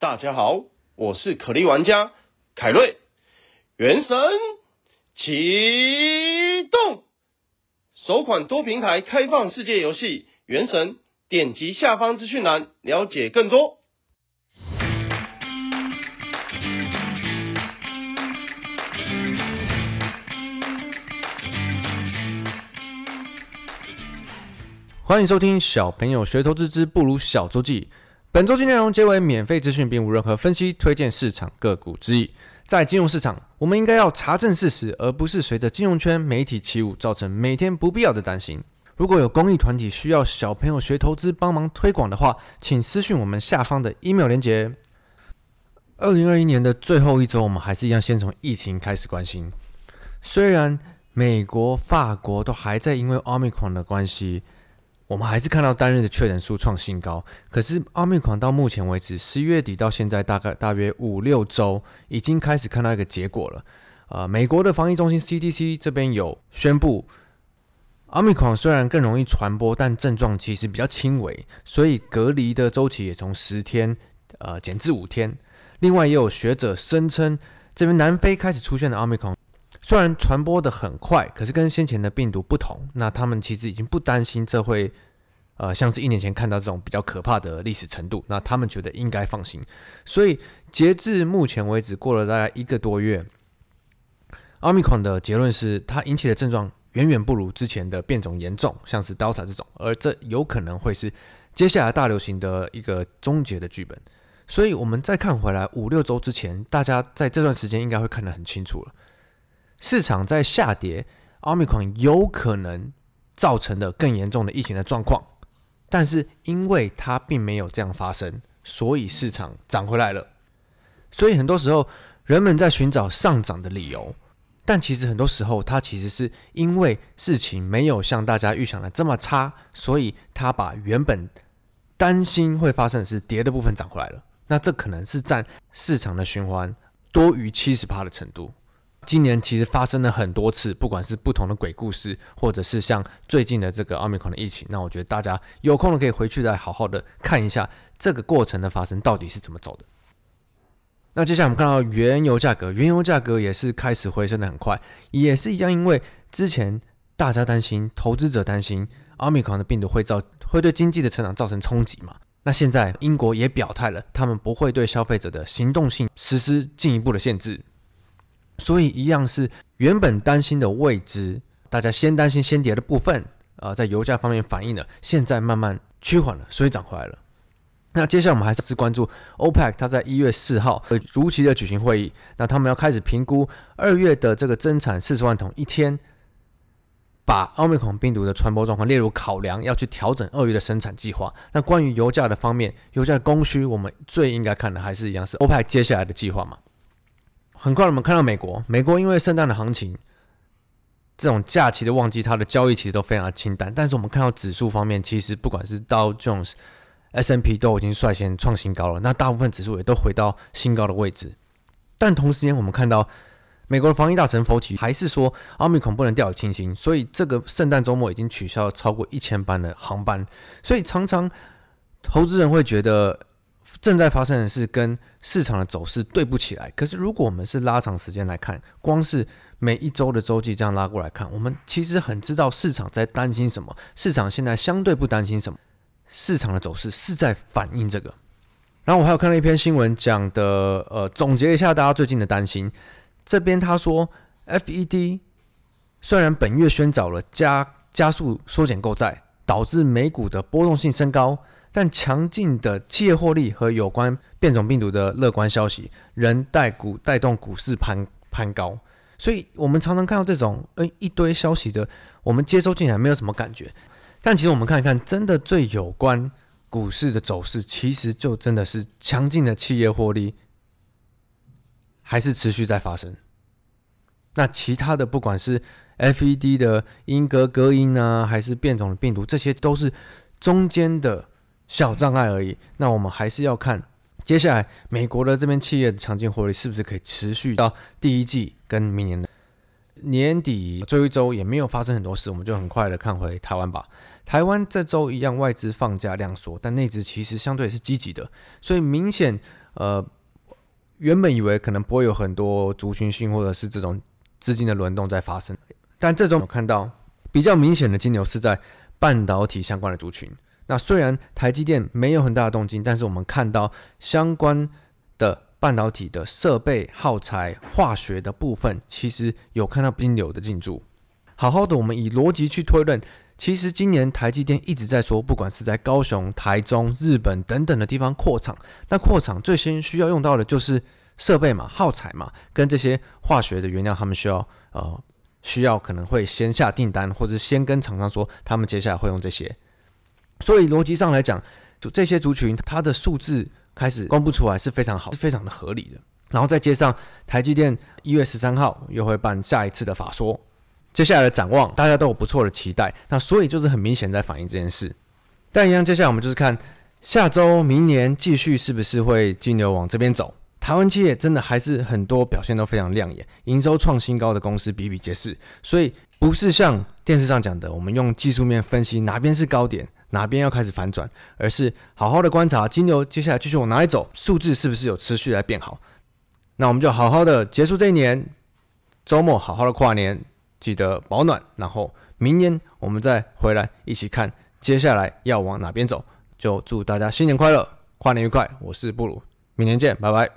大家好，我是可力玩家凯瑞。原神启动，首款多平台开放世界游戏。原神，点击下方资讯栏了解更多。欢迎收听《小朋友学投资之不如小周记》。本週期內容皆為免費資訊，並無任何分析、推薦市場个股之意。在金融市場，我們應該要查證事實，而不是隨著金融圈媒體起舞，造成每天不必要的擔心。如果有公益團體需要小朋友學投資幫忙推廣的話，請私訊我們下方的 email 連結。二零二一年的最後一周，我們還是一樣先從疫情開始關心。雖然美國、法國都還在因為 Omicron 的關係，我们还是看到单日的确诊数创新高，可是奥密克戎到目前为止，十一月底到现在大概大约五六周，已经开始看到一个结果了。啊，美国的防疫中心 CDC 这边有宣布，奥密克戎虽然更容易传播，但症状其实比较轻微，所以隔离的周期也从十天，呃，减至五天。另外也有学者声称，这边南非开始出现的奥密克戎。虽然传播的很快，可是跟先前的病毒不同，那他们其实已经不担心这会，呃，像是一年前看到这种比较可怕的历史程度，那他们觉得应该放心。所以截至目前为止，过了大概一个多月，omicron 的结论是它引起的症状远远不如之前的变种严重，像是 delta 这种，而这有可能会是接下来大流行的一个终结的剧本。所以我们再看回来五六周之前，大家在这段时间应该会看得很清楚了。市场在下跌，奥密克戎有可能造成的更严重的疫情的状况，但是因为它并没有这样发生，所以市场涨回来了。所以很多时候人们在寻找上涨的理由，但其实很多时候它其实是因为事情没有像大家预想的这么差，所以它把原本担心会发生是跌的部分涨回来了。那这可能是占市场的循环多于七十趴的程度。今年其实发生了很多次，不管是不同的鬼故事，或者是像最近的这个奥密克戎的疫情，那我觉得大家有空了可以回去再好好的看一下这个过程的发生到底是怎么走的。那接下来我们看到原油价格，原油价格也是开始回升的很快，也是一样，因为之前大家担心，投资者担心奥密克戎的病毒会造会对经济的成长造成冲击嘛。那现在英国也表态了，他们不会对消费者的行动性实施进一步的限制。所以一样是原本担心的未知，大家先担心先跌的部分啊，在油价方面反映了，现在慢慢趋缓了，所以涨回来了。那接下来我们还是关注 OPEC，它在一月四号会如期的举行会议，那他们要开始评估二月的这个增产四十万桶一天，把奥密克戎病毒的传播状况列入考量，要去调整二月的生产计划。那关于油价的方面，油价供需我们最应该看的还是一样是 OPEC 接下来的计划嘛。很快我们看到美国，美国因为圣诞的行情，这种假期的旺季，它的交易其实都非常清淡。但是我们看到指数方面，其实不管是道琼斯、S n P，都已经率先创新高了。那大部分指数也都回到新高的位置。但同时间，我们看到美国的防疫大臣佛奇还是说，奥密孔不能掉以轻心。所以这个圣诞周末已经取消超过一千班的航班。所以常常投资人会觉得。正在发生的是跟市场的走势对不起来，可是如果我们是拉长时间来看，光是每一周的周记这样拉过来看，我们其实很知道市场在担心什么，市场现在相对不担心什么，市场的走势是在反映这个。然后我还有看了一篇新闻讲的，呃，总结一下大家最近的担心，这边他说，FED 虽然本月宣找了加加速缩减购债。导致美股的波动性升高，但强劲的企业获利和有关变种病毒的乐观消息仍带股带动股市攀攀高。所以，我们常常看到这种诶一堆消息的，我们接收进来没有什么感觉。但其实我们看一看，真的最有关股市的走势，其实就真的是强劲的企业获利还是持续在发生。那其他的不管是 F E D 的英格隔音啊，还是变种的病毒，这些都是中间的小障碍而已。那我们还是要看接下来美国的这边企业的强劲活力是不是可以持续到第一季跟明年的年底最后一周也没有发生很多事，我们就很快的看回台湾吧。台湾这周一样外资放假量缩，但内资其实相对是积极的，所以明显呃原本以为可能不会有很多族群性或者是这种。资金的轮动在发生，但这种我看到比较明显的金牛是在半导体相关的族群。那虽然台积电没有很大的动静，但是我们看到相关的半导体的设备、耗材、化学的部分，其实有看到金牛的进驻。好好的，我们以逻辑去推论，其实今年台积电一直在说，不管是在高雄、台中、日本等等的地方扩厂，那扩厂最先需要用到的就是。设备嘛，耗材嘛，跟这些化学的原料，他们需要呃需要可能会先下订单，或者是先跟厂商说他们接下来会用这些。所以逻辑上来讲，就这些族群它的数字开始公布出来是非常好，是非常的合理的。然后再接上台积电一月十三号又会办下一次的法说，接下来的展望大家都有不错的期待。那所以就是很明显在反映这件事。但一样，接下来我们就是看下周明年继续是不是会金牛往这边走。台湾企业真的还是很多表现都非常亮眼，营收创新高的公司比比皆是，所以不是像电视上讲的，我们用技术面分析哪边是高点，哪边要开始反转，而是好好的观察金牛接下来继续往哪里走，数字是不是有持续来变好，那我们就好好的结束这一年，周末好好的跨年，记得保暖，然后明年我们再回来一起看接下来要往哪边走，就祝大家新年快乐，跨年愉快，我是布鲁，明年见，拜拜。